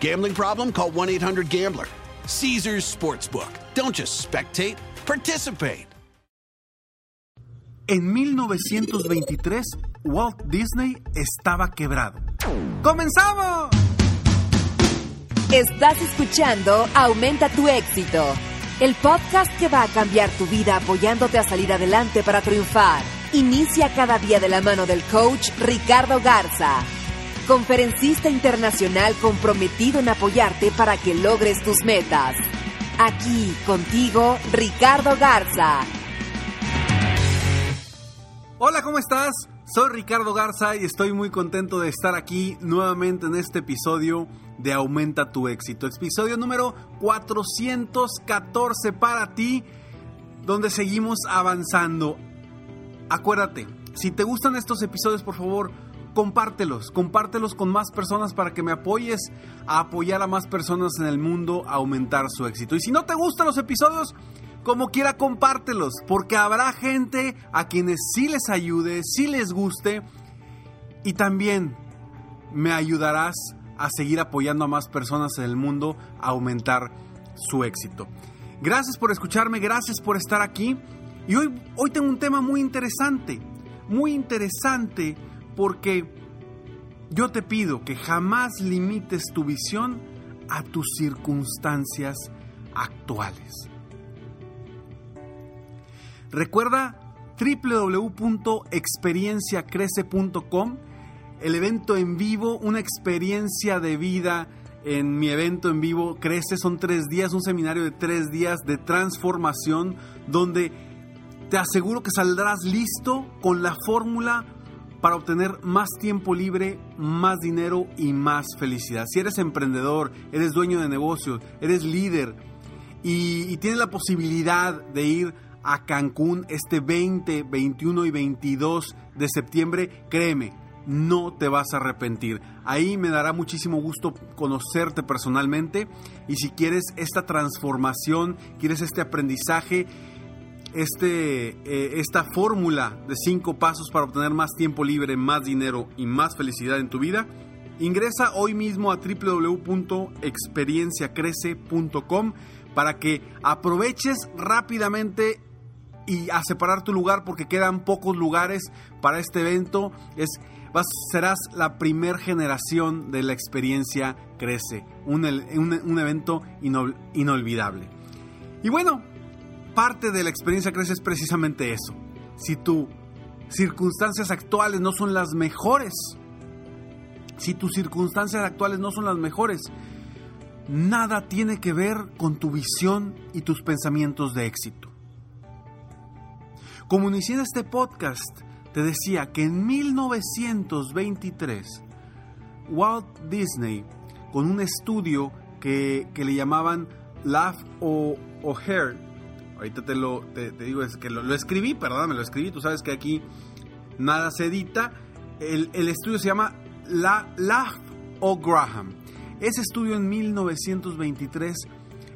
Gambling problem? Call 1 800 Gambler. Caesars Sportsbook. Don't just spectate, participate. En 1923, Walt Disney estaba quebrado. ¡Comenzamos! Estás escuchando Aumenta tu éxito, el podcast que va a cambiar tu vida apoyándote a salir adelante para triunfar. Inicia cada día de la mano del coach Ricardo Garza, conferencista internacional comprometido en apoyarte para que logres tus metas. Aquí contigo, Ricardo Garza. Hola, ¿cómo estás? Soy Ricardo Garza y estoy muy contento de estar aquí nuevamente en este episodio de Aumenta tu éxito. Episodio número 414 para ti, donde seguimos avanzando. Acuérdate, si te gustan estos episodios, por favor, compártelos, compártelos con más personas para que me apoyes a apoyar a más personas en el mundo a aumentar su éxito. Y si no te gustan los episodios, como quiera compártelos, porque habrá gente a quienes sí les ayude, sí les guste y también me ayudarás a seguir apoyando a más personas en el mundo a aumentar su éxito. Gracias por escucharme, gracias por estar aquí y hoy, hoy tengo un tema muy interesante, muy interesante porque yo te pido que jamás limites tu visión a tus circunstancias actuales. Recuerda www.experienciacrece.com, el evento en vivo, una experiencia de vida en mi evento en vivo Crece. Son tres días, un seminario de tres días de transformación donde te aseguro que saldrás listo con la fórmula para obtener más tiempo libre, más dinero y más felicidad. Si eres emprendedor, eres dueño de negocios, eres líder y, tienes la posibilidad de ir a Cancún este 20, 21 y 22 de septiembre, créeme, no te vas a arrepentir. Ahí me dará muchísimo gusto conocerte personalmente y si quieres esta transformación, quieres este aprendizaje, este, eh, esta fórmula de cinco pasos para obtener más tiempo libre, más dinero y más felicidad en tu vida, ingresa hoy mismo a www.experienciacrece.com para que aproveches rápidamente y a separar tu lugar porque quedan pocos lugares para este evento. Es, serás la primer generación de la experiencia Crece, un, un, evento inol, inolvidable. Y bueno, parte de la experiencia Crece es precisamente eso. Si tus circunstancias actuales no son las mejores, si tus circunstancias actuales no son las mejores, nada tiene que ver con tu visión y tus pensamientos de éxito. Como inicié en este podcast, te decía que en 1923, Walt Disney, con un estudio que, que le llamaban Laugh o, o Hair, ahorita te lo te, te digo, es que lo, lo, escribí, perdóname, lo escribí, tú sabes que aquí nada se edita. El, el estudio se llama La, Laugh o Graham. Ese estudio en 1923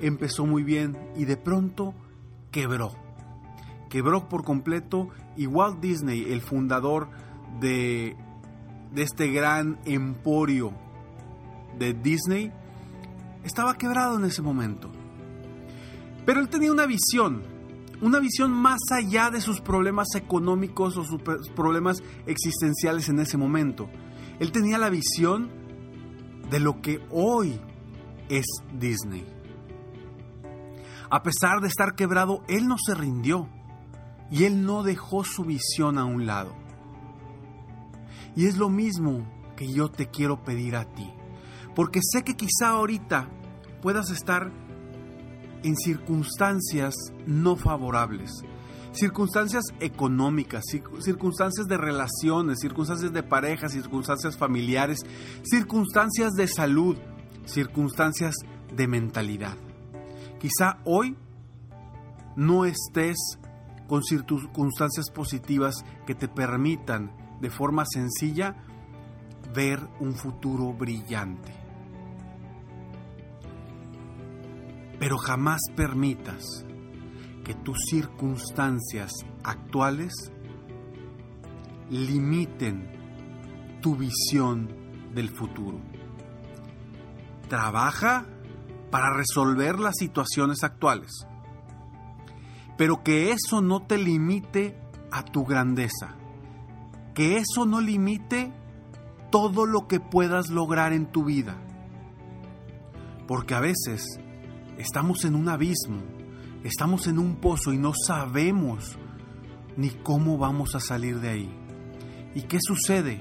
empezó muy bien y de pronto quebró quebró por completo y Walt Disney, el fundador de, de este gran emporio de Disney, estaba quebrado en ese momento. Pero él tenía una visión, una visión más allá de sus problemas económicos o sus problemas existenciales en ese momento. Él tenía la visión de lo que hoy es Disney. A pesar de estar quebrado, Él no se rindió y Él no dejó su visión a un lado. Y es lo mismo que yo te quiero pedir a ti, porque sé que quizá ahorita puedas estar en circunstancias no favorables, circunstancias económicas, circunstancias de relaciones, circunstancias de pareja, circunstancias familiares, circunstancias de salud, circunstancias de mentalidad. Quizá hoy no estés con circunstancias positivas que te permitan de forma sencilla ver un futuro brillante. Pero jamás permitas que tus circunstancias actuales limiten tu visión del futuro. Trabaja para resolver las situaciones actuales, pero que eso no te limite a tu grandeza, que eso no limite todo lo que puedas lograr en tu vida, porque a veces estamos en un abismo estamos en un pozo y no sabemos ni cómo vamos a salir de ahí. ¿Y qué sucede?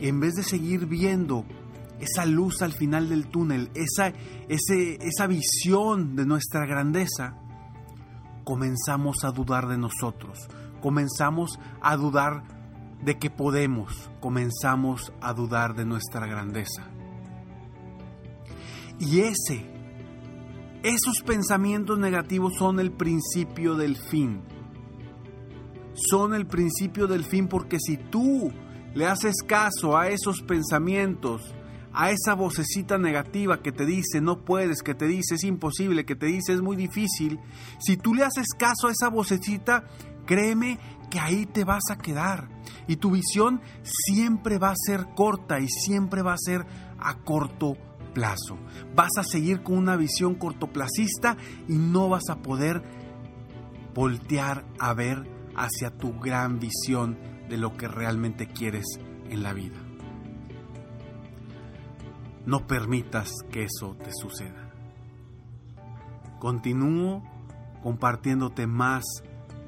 En vez de seguir viendo esa luz al final del túnel, esa, esa visión de nuestra grandeza, comenzamos a dudar de nosotros, comenzamos a dudar de que podemos, comenzamos a dudar de nuestra grandeza. Y ese esos pensamientos negativos son el principio del fin. Son el principio del fin porque si tú le haces caso a esos pensamientos, a esa vocecita negativa que te dice no puedes, que te dice es imposible, que te dice es muy difícil, si tú le haces caso a esa vocecita, créeme que ahí te vas a quedar. Y tu visión siempre va a ser corta y siempre va a ser a corto plazo. Vas a seguir con una visión cortoplacista y no vas a poder voltear a ver hacia tu gran visión de lo que realmente quieres en la vida. No permitas que eso te suceda. Continúo compartiéndote más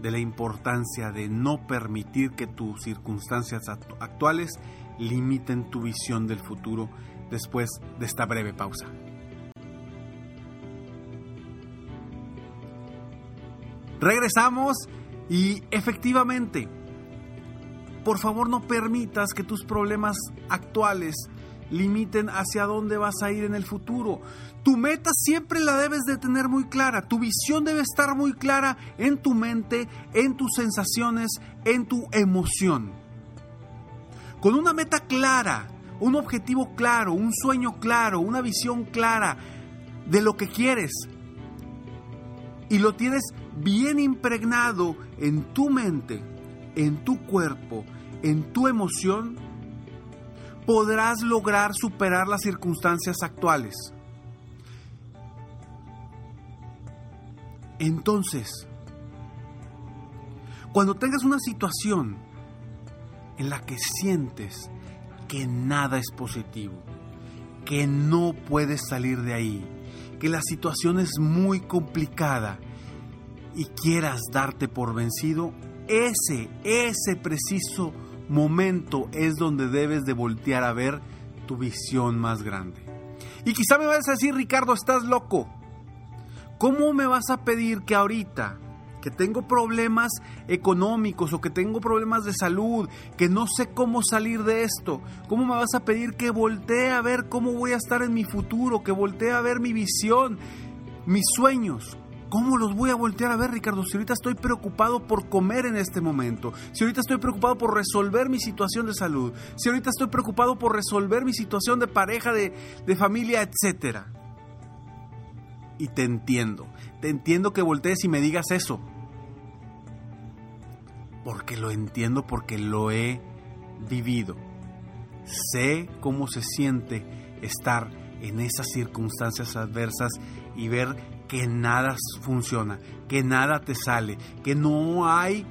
de la importancia de no permitir que tus circunstancias actuales limiten tu visión del futuro después de esta breve pausa. Regresamos y efectivamente, por favor no permitas que tus problemas actuales limiten hacia dónde vas a ir en el futuro. Tu meta siempre la debes de tener muy clara, tu visión debe estar muy clara en tu mente, en tus sensaciones, en tu emoción. Con una meta clara, un objetivo claro, un sueño claro, una visión clara de lo que quieres. Y lo tienes bien impregnado en tu mente, en tu cuerpo, en tu emoción, podrás lograr superar las circunstancias actuales. Entonces, cuando tengas una situación en la que sientes que nada es positivo, que no puedes salir de ahí, que la situación es muy complicada y quieras darte por vencido, ese, ese preciso momento es donde debes de voltear a ver tu visión más grande. Y quizá me vas a decir, Ricardo, estás loco. ¿Cómo me vas a pedir que ahorita que tengo problemas económicos o que tengo problemas de salud, que no sé cómo salir de esto, ¿cómo me vas a pedir que voltee a ver cómo voy a estar en mi futuro, que voltee a ver mi visión, mis sueños? ¿Cómo los voy a voltear a ver, Ricardo? Si ahorita estoy preocupado por comer en este momento, si ahorita estoy preocupado por resolver mi situación de salud, si ahorita estoy preocupado por resolver mi situación de pareja, de, de familia, etcétera. Y te entiendo, te entiendo que voltees y me digas eso porque lo entiendo, porque lo he vivido. Sé cómo se siente estar en esas circunstancias adversas y ver que nada funciona, que nada te sale, que no hay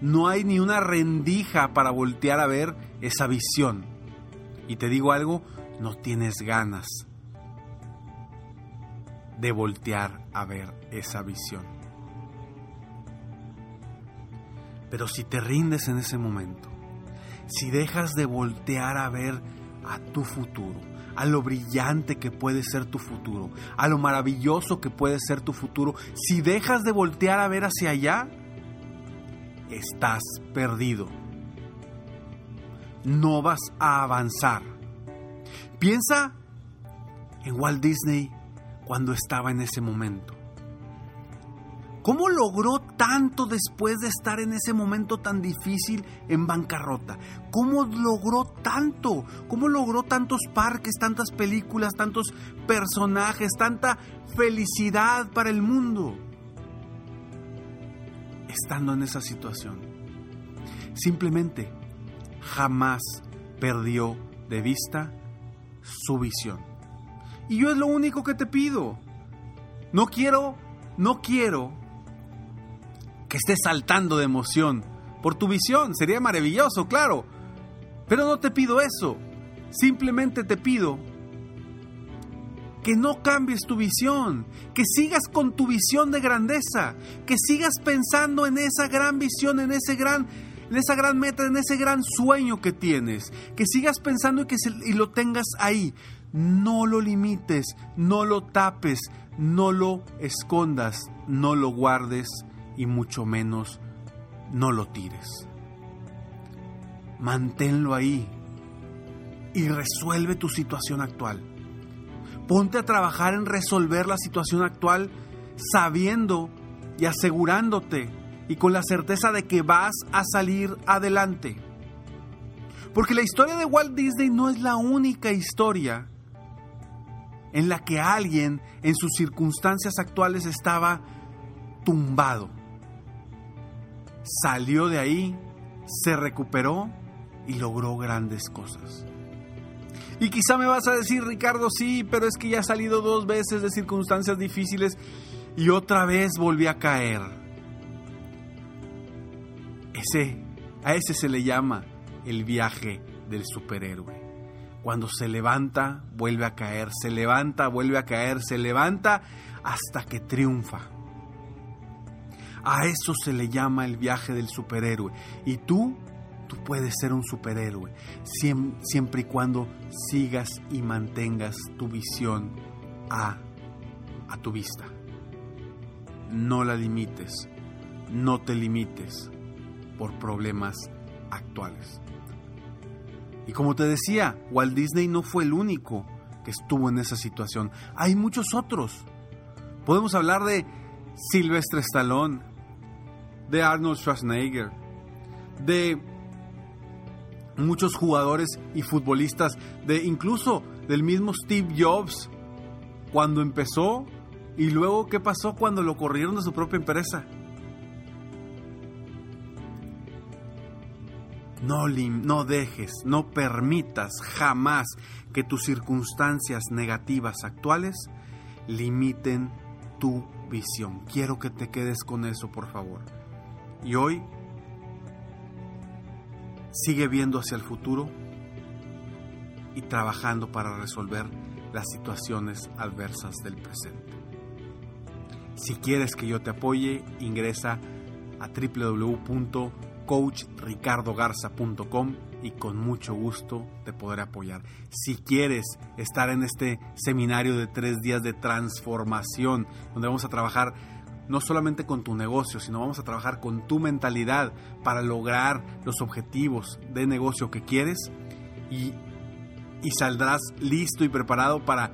no hay ni una rendija para voltear a ver esa visión. Y te digo algo, no tienes ganas de voltear a ver esa visión. Pero si te rindes en ese momento, si dejas de voltear a ver a tu futuro, a lo brillante que puede ser tu futuro, a lo maravilloso que puede ser tu futuro, si dejas de voltear a ver hacia allá, estás perdido. No vas a avanzar. Piensa en Walt Disney cuando estaba en ese momento. ¿Cómo logró tanto después de estar en ese momento tan difícil en bancarrota? ¿Cómo logró tanto? ¿Cómo logró tantos parques, tantas películas, tantos personajes, tanta felicidad para el mundo? Estando en esa situación. Simplemente jamás perdió de vista su visión. Y yo es lo único que te pido. No quiero, no quiero que estés saltando de emoción por tu visión. Sería maravilloso, claro. Pero no te pido eso. Simplemente te pido que no cambies tu visión, que sigas con tu visión de grandeza, que sigas pensando en esa gran visión, en ese gran en esa gran meta, en ese gran sueño que tienes, que sigas pensando y que y lo tengas ahí. No lo limites, no lo tapes, no lo escondas, no lo guardes y mucho menos no lo tires. Manténlo ahí y resuelve tu situación actual. Ponte a trabajar en resolver la situación actual sabiendo y asegurándote y con la certeza de que vas a salir adelante. Porque la historia de Walt Disney no es la única historia en la que alguien en sus circunstancias actuales estaba tumbado salió de ahí, se recuperó y logró grandes cosas. Y quizá me vas a decir, Ricardo, sí, pero es que ya ha salido dos veces de circunstancias difíciles y otra vez volví a caer. Ese, a ese se le llama el viaje del superhéroe. Cuando se levanta, vuelve a caer, se levanta, vuelve a caer, se levanta hasta que triunfa. A eso se le llama el viaje del superhéroe. Y tú, tú puedes ser un superhéroe, siempre y cuando sigas y mantengas tu visión a, a tu vista. No la limites, no te limites por problemas actuales. Y como te decía, Walt Disney no fue el único que estuvo en esa situación. Hay muchos otros. Podemos hablar de Sylvester Stallone, de Arnold Schwarzenegger, de muchos jugadores y futbolistas, de incluso del mismo Steve Jobs cuando empezó y luego qué pasó cuando lo corrieron de su propia empresa. No, no dejes, no permitas jamás que tus circunstancias negativas actuales limiten tu visión. Quiero que te quedes con eso, por favor. Y hoy sigue viendo hacia el futuro y trabajando para resolver las situaciones adversas del presente. Si quieres que yo te apoye, ingresa a www.coachricardogarza.com y con mucho gusto te podré apoyar. Si quieres estar en este seminario de tres días de transformación, donde vamos a trabajar no solamente con tu negocio, sino vamos a trabajar con tu mentalidad para lograr los objetivos de negocio que quieres y, saldrás listo y preparado para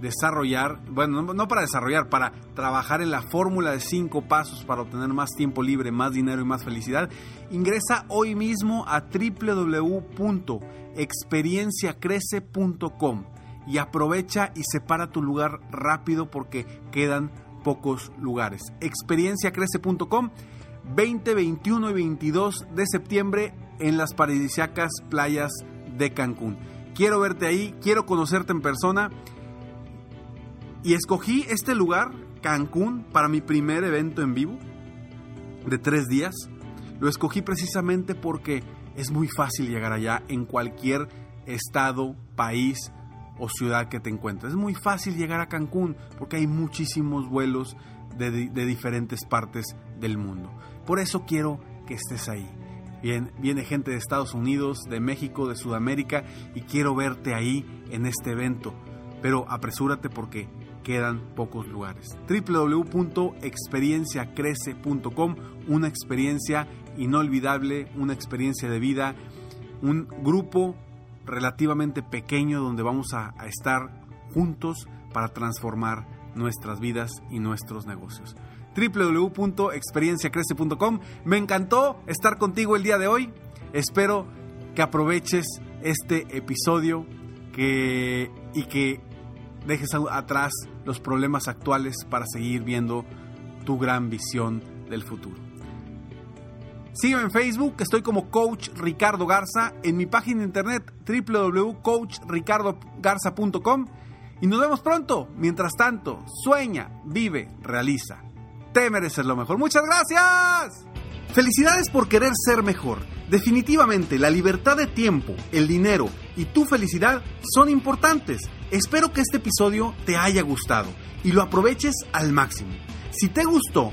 desarrollar, bueno, no, para desarrollar, para trabajar en la fórmula de cinco pasos para obtener más tiempo libre, más dinero y más felicidad, ingresa hoy mismo a www.experienciacrece.com y aprovecha y separa tu lugar rápido porque quedan pocos lugares. Experienciacrece.com 20, 21 y 22 de septiembre en las paradisíacas playas de Cancún. Quiero verte ahí, quiero conocerte en persona. Y escogí este lugar, Cancún, para mi primer evento en vivo de tres días. Lo escogí precisamente porque es muy fácil llegar allá en cualquier estado, país o ciudad que te encuentres. Es muy fácil llegar a Cancún porque hay muchísimos vuelos de, diferentes partes del mundo. Por eso quiero que estés ahí. Bien, viene gente de Estados Unidos, de México, de Sudamérica y quiero verte ahí en este evento. Pero apresúrate porque quedan pocos lugares. www.experienciacrece.com, una experiencia inolvidable, una experiencia de vida, un grupo relativamente pequeño donde vamos a, estar juntos para transformar nuestras vidas y nuestros negocios www.experienciacrece.com. Me encantó estar contigo el día de hoy. Espero que aproveches este episodio que, y que dejes atrás los problemas actuales para seguir viendo tu gran visión del futuro. Sígueme en Facebook, estoy como Coach Ricardo Garza, en mi página de internet www.coachricardogarza.com y nos vemos pronto. Mientras tanto, sueña, vive, realiza. Te mereces lo mejor. Muchas gracias. Felicidades por querer ser mejor. Definitivamente la libertad de tiempo, el dinero y tu felicidad son importantes. Espero que este episodio te haya gustado y lo aproveches al máximo. Si te gustó,